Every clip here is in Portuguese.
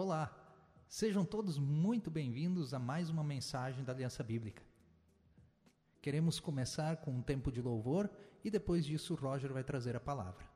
Olá, sejam todos muito bem-vindos a mais uma mensagem da Aliança Bíblica. Queremos começar com um tempo de louvor e depois disso Roger vai trazer a palavra.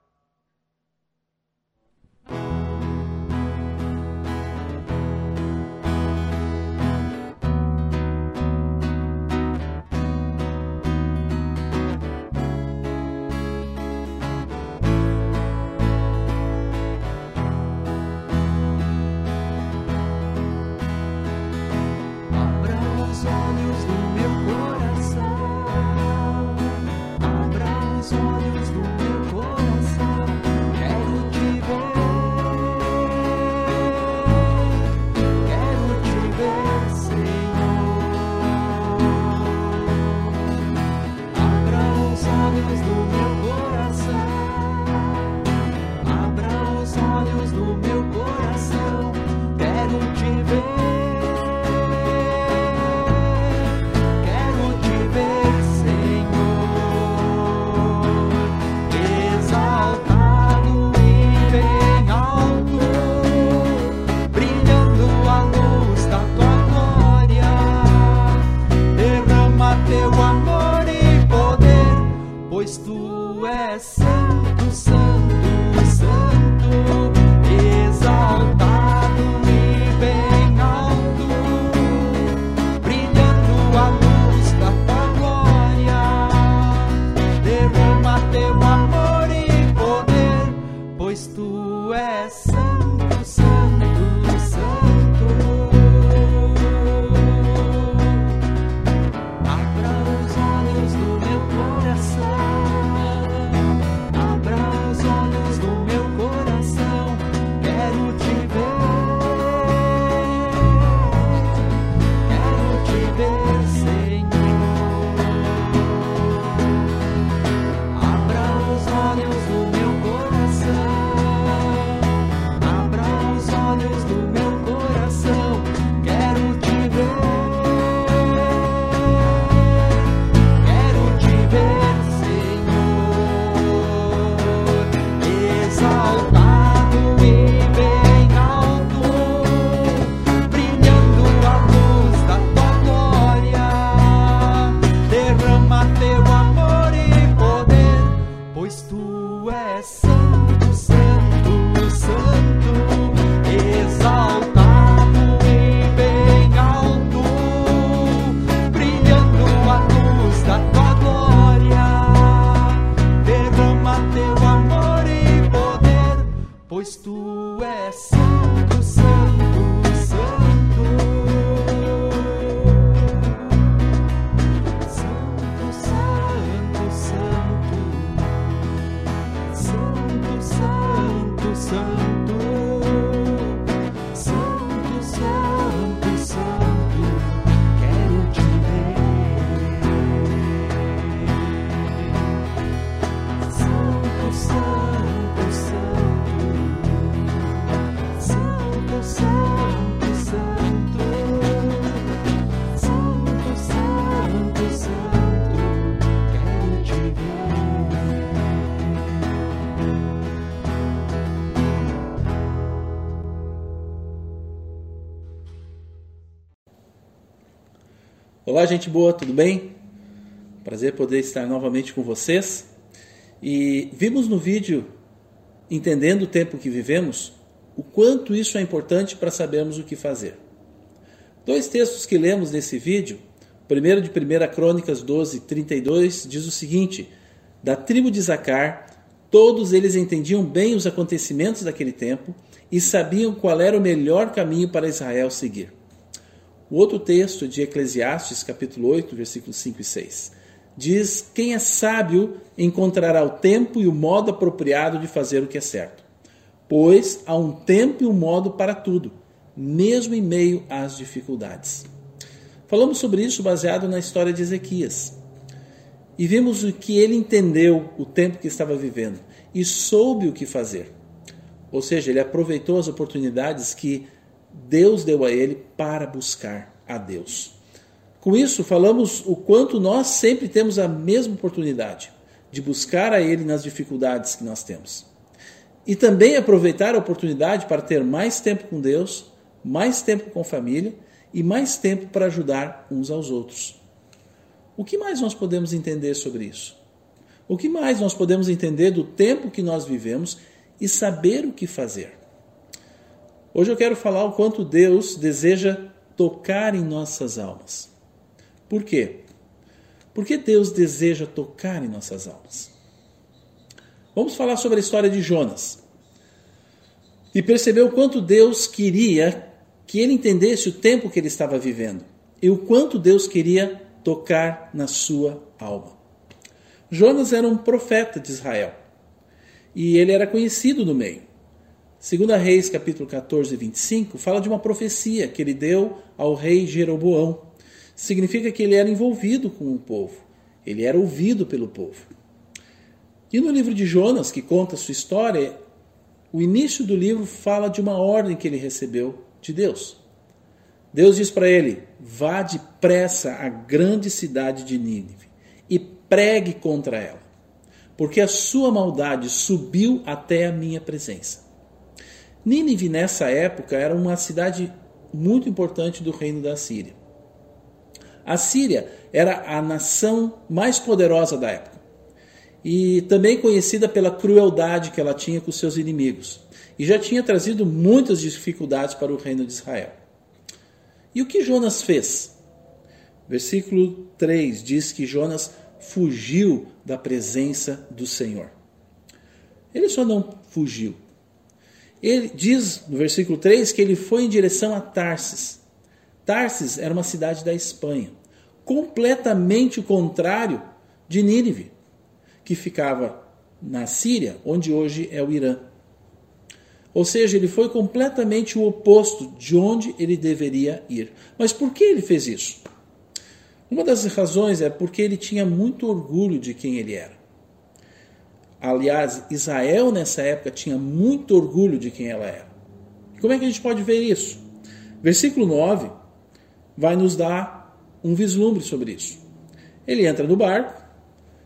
Olá, gente boa, tudo bem? Prazer poder estar novamente com vocês. E vimos no vídeo, entendendo o tempo que vivemos, o quanto isso é importante para sabermos o que fazer. Dois textos que lemos nesse vídeo, o primeiro de 1 Crônicas 12, 32, diz o seguinte: Da tribo de Zacar, todos eles entendiam bem os acontecimentos daquele tempo e sabiam qual era o melhor caminho para Israel seguir. O outro texto de Eclesiastes, capítulo 8, versículos 5 e 6, diz: Quem é sábio encontrará o tempo e o modo apropriado de fazer o que é certo. Pois há um tempo e um modo para tudo, mesmo em meio às dificuldades. Falamos sobre isso baseado na história de Ezequias. E vimos o que ele entendeu o tempo que estava vivendo e soube o que fazer. Ou seja, ele aproveitou as oportunidades que Deus deu a ele para buscar a Deus. Com isso, falamos o quanto nós sempre temos a mesma oportunidade de buscar a Ele nas dificuldades que nós temos. E também aproveitar a oportunidade para ter mais tempo com Deus mais tempo com família e mais tempo para ajudar uns aos outros. O que mais nós podemos entender sobre isso? O que mais nós podemos entender do tempo que nós vivemos e saber o que fazer? Hoje eu quero falar o quanto Deus deseja tocar em nossas almas. Por quê? Porque Deus deseja tocar em nossas almas. Vamos falar sobre a história de Jonas. E perceber o quanto Deus queria que ele entendesse o tempo que ele estava vivendo e o quanto Deus queria tocar na sua alma. Jonas era um profeta de Israel e ele era conhecido no meio. Segunda Reis, capítulo 14, 25, fala de uma profecia que ele deu ao rei Jeroboão. Significa que ele era envolvido com o povo, ele era ouvido pelo povo. E no livro de Jonas, que conta a sua história, o início do livro fala de uma ordem que ele recebeu de Deus. Deus diz para ele: vá depressa à grande cidade de Nínive e pregue contra ela, porque a sua maldade subiu até a minha presença. Nínive, nessa época, era uma cidade muito importante do reino da Síria. A Síria era a nação mais poderosa da época e também conhecida pela crueldade que ela tinha com seus inimigos, e já tinha trazido muitas dificuldades para o reino de Israel. E o que Jonas fez? Versículo 3 diz que Jonas fugiu da presença do Senhor. Ele só não fugiu, ele diz no versículo 3 que ele foi em direção a Tarsis. Tarsis era uma cidade da Espanha, completamente o contrário de Nínive, que ficava na Síria, onde hoje é o Irã. Ou seja, ele foi completamente o oposto de onde ele deveria ir. Mas por que ele fez isso? Uma das razões é porque ele tinha muito orgulho de quem ele era. Aliás, Israel nessa época tinha muito orgulho de quem ela era. Como é que a gente pode ver isso? Versículo 9 vai nos dar um vislumbre sobre isso. Ele entra no barco,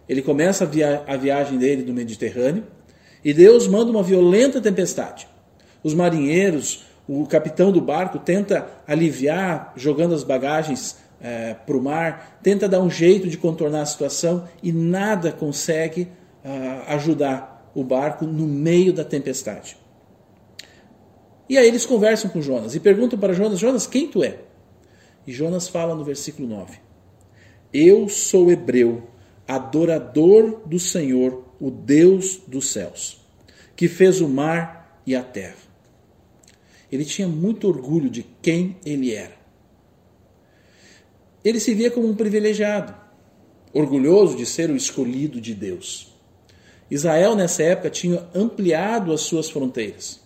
ele começa a, via a viagem dele do Mediterrâneo e Deus manda uma violenta tempestade. Os marinheiros, o capitão do barco tenta aliviar, jogando as bagagens é, para o mar, tenta dar um jeito de contornar a situação e nada consegue ajudar o barco no meio da tempestade. E aí eles conversam com Jonas e perguntam para Jonas: Jonas, quem tu é? E Jonas fala no versículo 9: Eu sou hebreu, adorador do Senhor, o Deus dos céus, que fez o mar e a terra. Ele tinha muito orgulho de quem ele era. Ele se via como um privilegiado, orgulhoso de ser o escolhido de Deus. Israel, nessa época, tinha ampliado as suas fronteiras.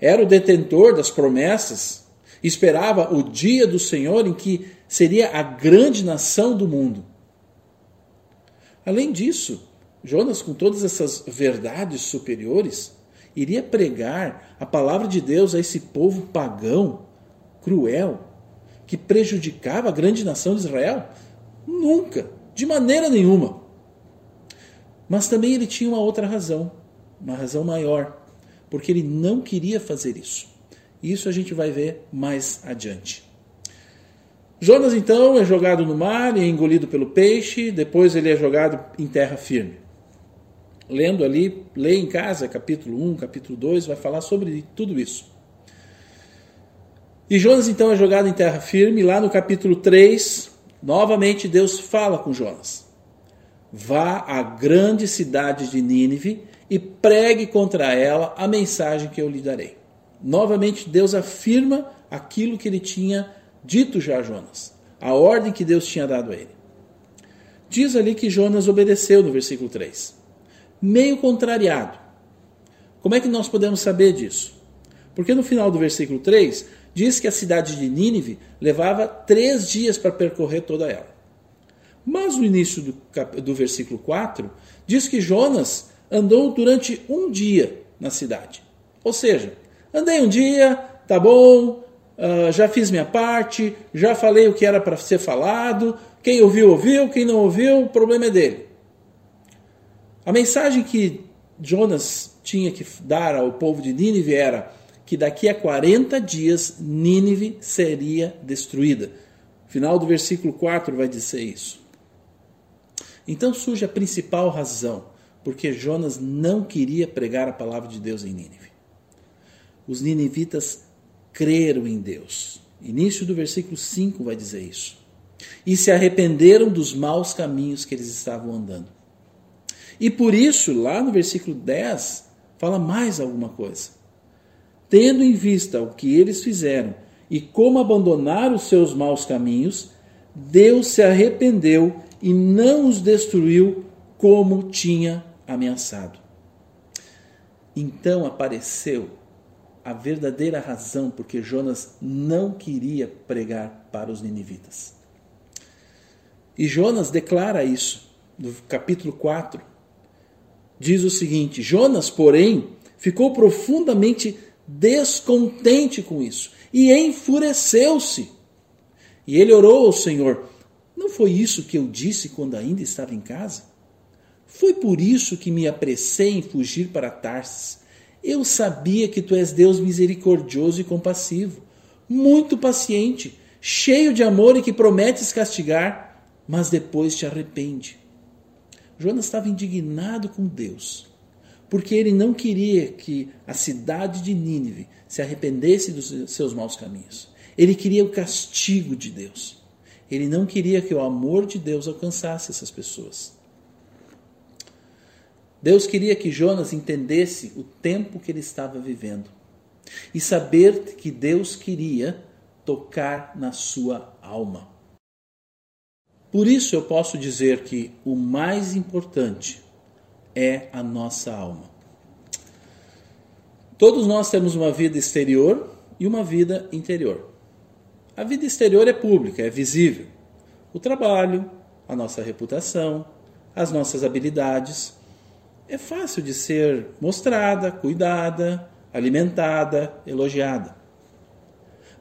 Era o detentor das promessas, esperava o dia do Senhor em que seria a grande nação do mundo. Além disso, Jonas, com todas essas verdades superiores, iria pregar a palavra de Deus a esse povo pagão, cruel, que prejudicava a grande nação de Israel? Nunca, de maneira nenhuma. Mas também ele tinha uma outra razão, uma razão maior, porque ele não queria fazer isso. Isso a gente vai ver mais adiante. Jonas então é jogado no mar e é engolido pelo peixe, depois ele é jogado em terra firme. Lendo ali, lê em casa, capítulo 1, capítulo 2, vai falar sobre tudo isso. E Jonas então é jogado em terra firme, lá no capítulo 3, novamente Deus fala com Jonas. Vá à grande cidade de Nínive e pregue contra ela a mensagem que eu lhe darei. Novamente, Deus afirma aquilo que ele tinha dito já a Jonas, a ordem que Deus tinha dado a ele. Diz ali que Jonas obedeceu no versículo 3, meio contrariado. Como é que nós podemos saber disso? Porque no final do versículo 3 diz que a cidade de Nínive levava três dias para percorrer toda ela. Mas no início do, do versículo 4, diz que Jonas andou durante um dia na cidade. Ou seja, andei um dia, tá bom, uh, já fiz minha parte, já falei o que era para ser falado, quem ouviu, ouviu, quem não ouviu, o problema é dele. A mensagem que Jonas tinha que dar ao povo de Nínive era que daqui a 40 dias Nínive seria destruída. Final do versículo 4 vai dizer isso. Então surge a principal razão porque Jonas não queria pregar a palavra de Deus em Nínive. Os ninivitas creram em Deus. Início do versículo 5 vai dizer isso. E se arrependeram dos maus caminhos que eles estavam andando. E por isso, lá no versículo 10, fala mais alguma coisa. Tendo em vista o que eles fizeram e como abandonaram os seus maus caminhos, Deus se arrependeu e não os destruiu como tinha ameaçado. Então apareceu a verdadeira razão porque Jonas não queria pregar para os ninivitas. E Jonas declara isso no capítulo 4. Diz o seguinte: Jonas, porém, ficou profundamente descontente com isso e enfureceu-se. E ele orou ao Senhor: Não foi isso que eu disse quando ainda estava em casa? Foi por isso que me apressei em fugir para Tarsis. Eu sabia que tu és Deus misericordioso e compassivo, muito paciente, cheio de amor e que prometes castigar, mas depois te arrepende. Jonas estava indignado com Deus, porque ele não queria que a cidade de Nínive se arrependesse dos seus maus caminhos. Ele queria o castigo de Deus. Ele não queria que o amor de Deus alcançasse essas pessoas. Deus queria que Jonas entendesse o tempo que ele estava vivendo e saber que Deus queria tocar na sua alma. Por isso eu posso dizer que o mais importante é a nossa alma. Todos nós temos uma vida exterior e uma vida interior. A vida exterior é pública, é visível. O trabalho, a nossa reputação, as nossas habilidades é fácil de ser mostrada, cuidada, alimentada, elogiada.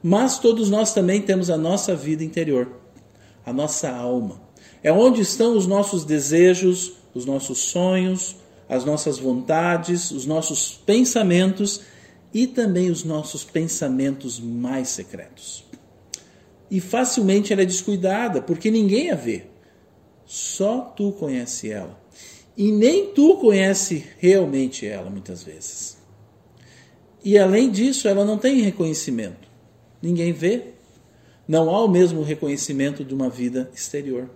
Mas todos nós também temos a nossa vida interior, a nossa alma. É onde estão os nossos desejos, os nossos sonhos, as nossas vontades, os nossos pensamentos e também os nossos pensamentos mais secretos. E facilmente ela é descuidada, porque ninguém a vê. Só tu conhece ela e nem tu conhece realmente ela muitas vezes. E além disso, ela não tem reconhecimento. Ninguém vê. Não há o mesmo reconhecimento de uma vida exterior.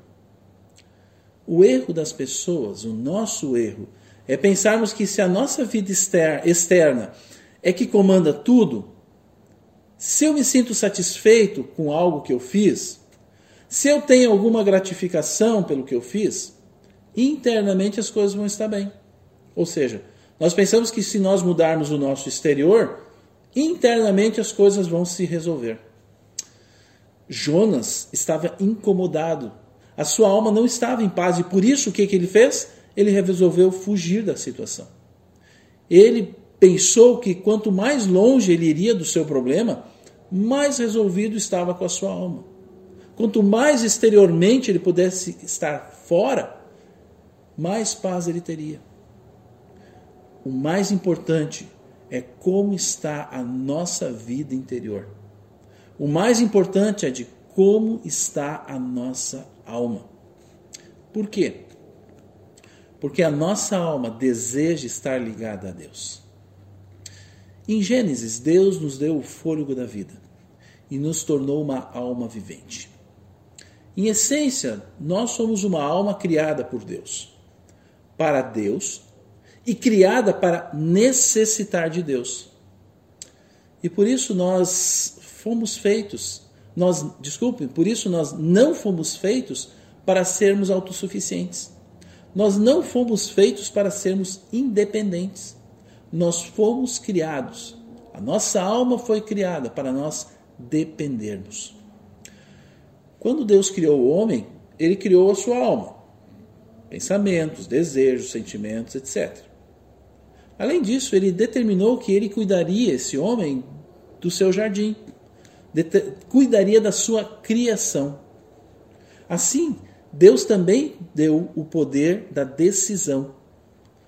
O erro das pessoas, o nosso erro, é pensarmos que se a nossa vida externa é que comanda tudo, se eu me sinto satisfeito com algo que eu fiz, se eu tenho alguma gratificação pelo que eu fiz, internamente as coisas vão estar bem. Ou seja, nós pensamos que se nós mudarmos o nosso exterior, internamente as coisas vão se resolver. Jonas estava incomodado. A sua alma não estava em paz e por isso o que, que ele fez? Ele resolveu fugir da situação. Ele pensou que quanto mais longe ele iria do seu problema, mais resolvido estava com a sua alma. Quanto mais exteriormente ele pudesse estar fora, mais paz ele teria. O mais importante é como está a nossa vida interior. O mais importante é de como está a nossa alma. Por quê? Porque a nossa alma deseja estar ligada a Deus. Em Gênesis, Deus nos deu o fôlego da vida e nos tornou uma alma vivente. Em essência, nós somos uma alma criada por Deus para Deus e criada para necessitar de Deus. E por isso nós fomos feitos, nós, desculpem, por isso nós não fomos feitos para sermos autossuficientes. Nós não fomos feitos para sermos independentes. Nós fomos criados. A nossa alma foi criada para nós dependermos. Quando Deus criou o homem, ele criou a sua alma pensamentos, desejos, sentimentos, etc. Além disso, ele determinou que ele cuidaria, esse homem, do seu jardim, cuidaria da sua criação. Assim, Deus também deu o poder da decisão,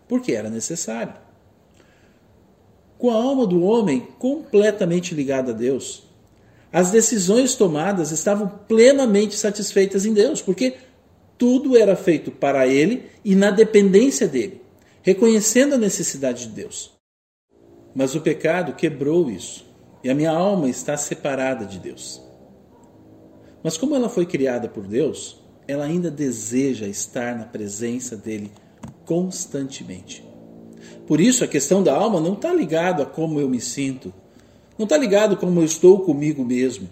porque era necessário. com a alma do homem completamente ligada a Deus. As decisões tomadas estavam plenamente satisfeitas em Deus, porque tudo era feito para ele e na dependência dele, reconhecendo a necessidade de Deus. Mas o pecado quebrou isso, e a minha alma está separada de Deus. Mas como ela foi criada por Deus, ela ainda deseja estar na presença dele constantemente. Por isso, a questão da alma não está ligada a como eu me sinto, não está ligado como eu estou comigo mesmo.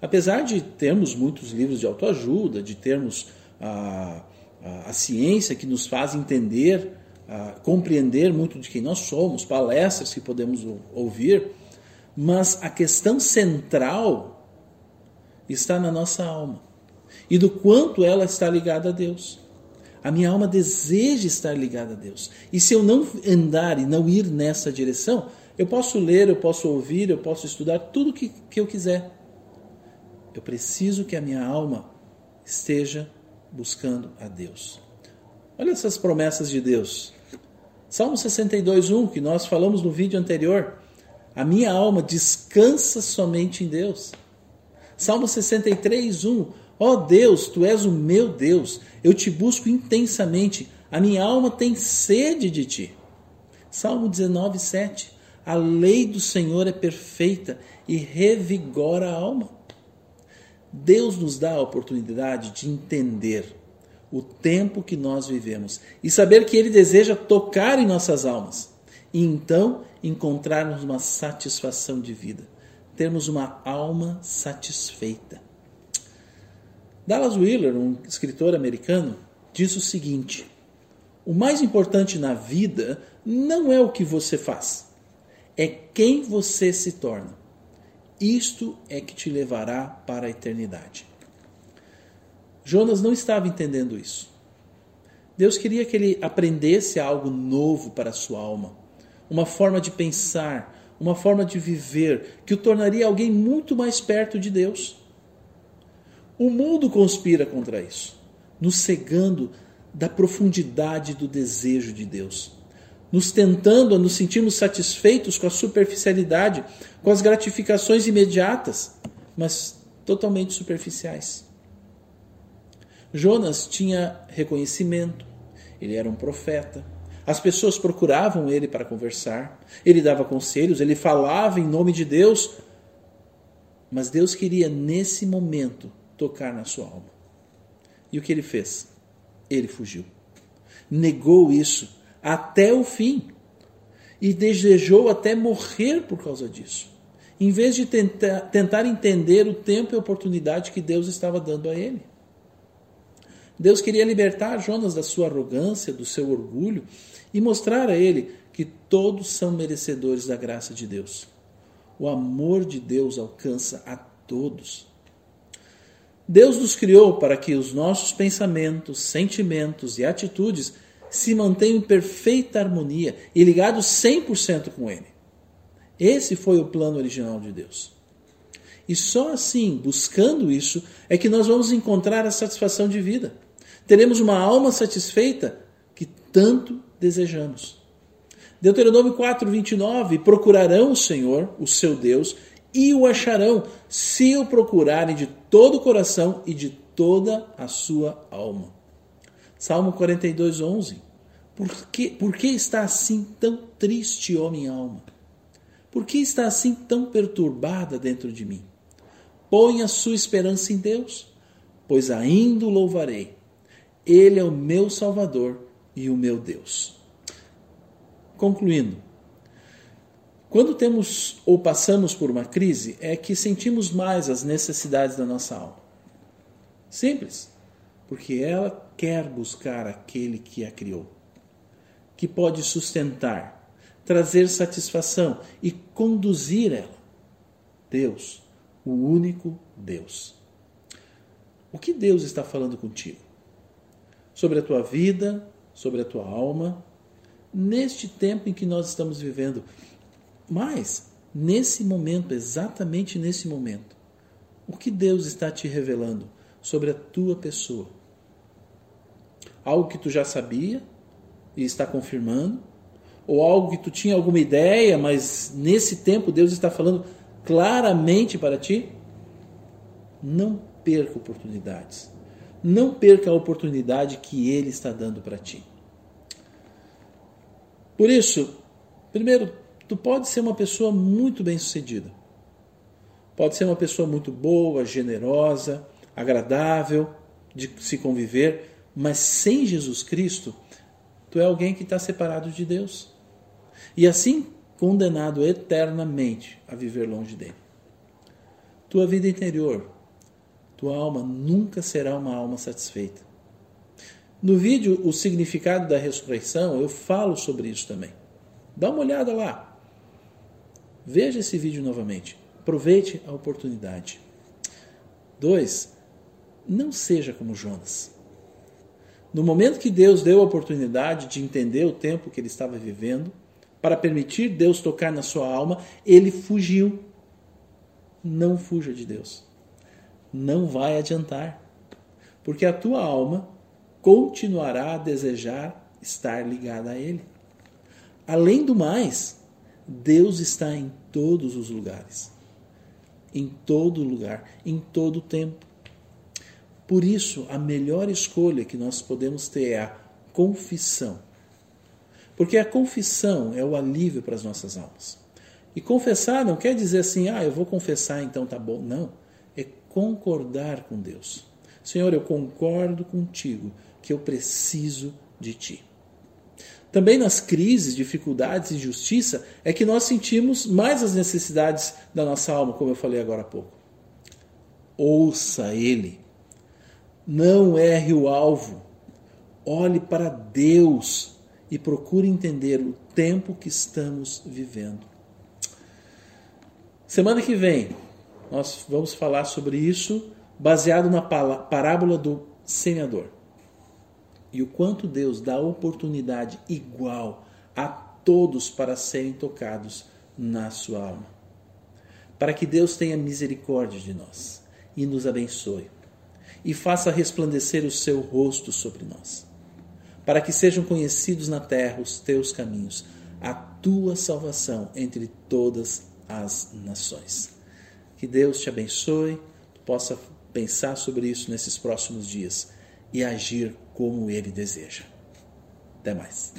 Apesar de termos muitos livros de autoajuda, de termos a, a, a ciência que nos faz entender, a, compreender muito de quem nós somos, palestras que podemos ouvir, mas a questão central está na nossa alma e do quanto ela está ligada a Deus. A minha alma deseja estar ligada a Deus. E se eu não andar e não ir nessa direção, eu posso ler, eu posso ouvir, eu posso estudar tudo que, que eu quiser. Eu preciso que a minha alma esteja buscando a Deus. Olha essas promessas de Deus. Salmo 62:1, que nós falamos no vídeo anterior. A minha alma descansa somente em Deus. Salmo 63:1. Ó oh Deus, tu és o meu Deus. Eu te busco intensamente. A minha alma tem sede de ti. Salmo 19:7. A lei do Senhor é perfeita e revigora a alma. Deus nos dá a oportunidade de entender o tempo que nós vivemos e saber que Ele deseja tocar em nossas almas e então encontrarmos uma satisfação de vida, termos uma alma satisfeita. Dallas Wheeler, um escritor americano, diz o seguinte: o mais importante na vida não é o que você faz, é quem você se torna. Isto é que te levará para a eternidade. Jonas não estava entendendo isso. Deus queria que ele aprendesse algo novo para a sua alma, uma forma de pensar, uma forma de viver que o tornaria alguém muito mais perto de Deus. O mundo conspira contra isso, nos cegando da profundidade do desejo de Deus nos tentando a nos sentirmos satisfeitos com a superficialidade, com as gratificações imediatas, mas totalmente superficiais. Jonas tinha reconhecimento, ele era um profeta. As pessoas procuravam ele para conversar, ele dava conselhos, ele falava em nome de Deus, mas Deus queria nesse momento tocar na sua alma. E o que ele fez? Ele fugiu. Negou isso até o fim e desejou até morrer por causa disso, em vez de tentar, tentar entender o tempo e a oportunidade que Deus estava dando a ele. Deus queria libertar Jonas da sua arrogância, do seu orgulho e mostrar a ele que todos são merecedores da graça de Deus. O amor de Deus alcança a todos. Deus nos criou para que os nossos pensamentos, sentimentos e atitudes se mantenham em perfeita harmonia e ligados 100% com Ele. Esse foi o plano original de Deus. E só assim, buscando isso, é que nós vamos encontrar a satisfação de vida. Teremos uma alma satisfeita que tanto desejamos. Deuteronômio 4, 29: Procurarão o Senhor, o seu Deus, e o acharão, se o procurarem de todo o coração e de toda a sua alma. Salmo 42, 11. Por que, por que está assim tão triste, ó minha alma? Por que está assim tão perturbada dentro de mim? Põe a sua esperança em Deus, pois ainda o louvarei. Ele é o meu Salvador e o meu Deus. Concluindo, quando temos ou passamos por uma crise, é que sentimos mais as necessidades da nossa alma. Simples porque ela quer buscar aquele que a criou, que pode sustentar, trazer satisfação e conduzir ela. Deus, o único Deus. O que Deus está falando contigo? Sobre a tua vida, sobre a tua alma, neste tempo em que nós estamos vivendo. Mas, nesse momento, exatamente nesse momento, o que Deus está te revelando sobre a tua pessoa? Algo que tu já sabia e está confirmando, ou algo que tu tinha alguma ideia, mas nesse tempo Deus está falando claramente para ti, não perca oportunidades. Não perca a oportunidade que Ele está dando para ti. Por isso, primeiro, tu pode ser uma pessoa muito bem-sucedida. Pode ser uma pessoa muito boa, generosa, agradável de se conviver, mas sem Jesus Cristo, tu é alguém que está separado de Deus. E assim condenado eternamente a viver longe dele. Tua vida interior, tua alma nunca será uma alma satisfeita. No vídeo O Significado da Ressurreição, eu falo sobre isso também. Dá uma olhada lá. Veja esse vídeo novamente. Aproveite a oportunidade. Dois, não seja como Jonas. No momento que Deus deu a oportunidade de entender o tempo que ele estava vivendo, para permitir Deus tocar na sua alma, ele fugiu. Não fuja de Deus. Não vai adiantar. Porque a tua alma continuará a desejar estar ligada a Ele. Além do mais, Deus está em todos os lugares. Em todo lugar, em todo tempo. Por isso, a melhor escolha que nós podemos ter é a confissão. Porque a confissão é o alívio para as nossas almas. E confessar não quer dizer assim, ah, eu vou confessar, então tá bom. Não. É concordar com Deus. Senhor, eu concordo contigo que eu preciso de ti. Também nas crises, dificuldades injustiça é que nós sentimos mais as necessidades da nossa alma, como eu falei agora há pouco. Ouça Ele. Não erre o alvo. Olhe para Deus e procure entender o tempo que estamos vivendo. Semana que vem, nós vamos falar sobre isso baseado na parábola do semeador. E o quanto Deus dá oportunidade igual a todos para serem tocados na sua alma. Para que Deus tenha misericórdia de nós e nos abençoe e faça resplandecer o seu rosto sobre nós para que sejam conhecidos na terra os teus caminhos, a tua salvação entre todas as nações. Que Deus te abençoe, possa pensar sobre isso nesses próximos dias e agir como Ele deseja. Até mais.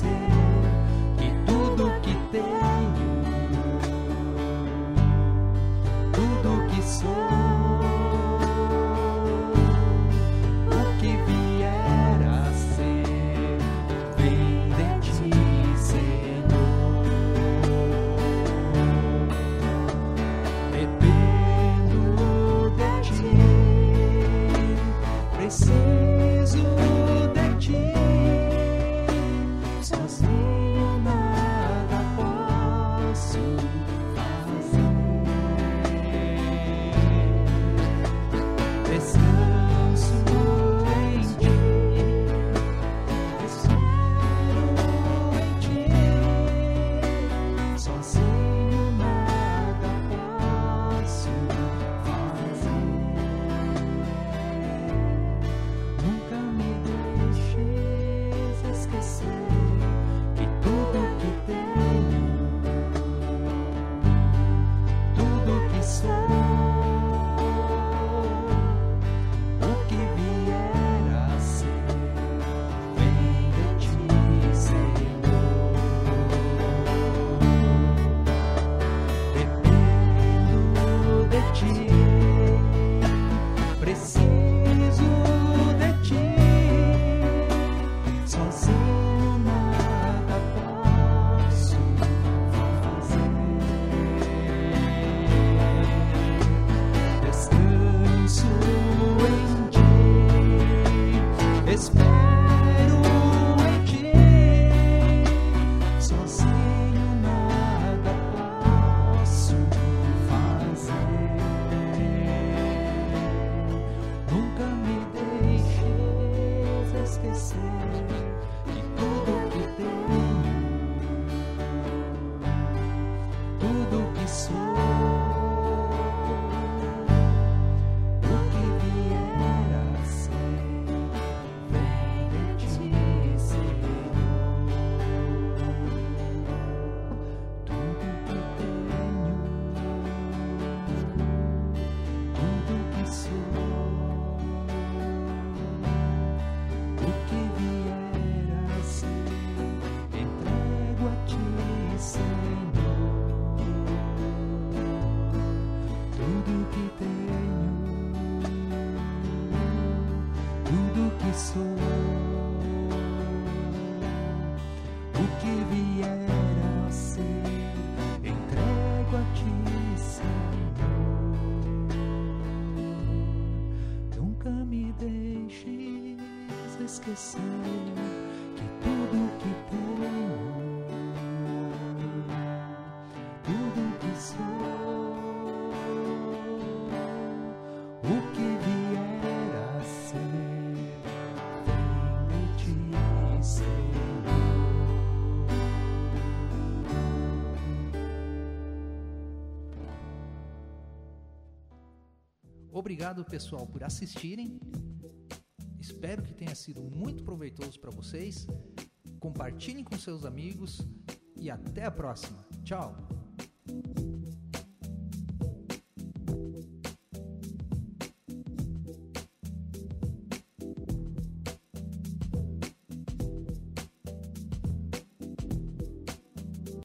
say esquecer que é tudo que tenho, tudo que sou, o que vier a ser, vem me dizer. Obrigado, pessoal, por assistirem sido muito proveitoso para vocês. Compartilhem com seus amigos e até a próxima. Tchau!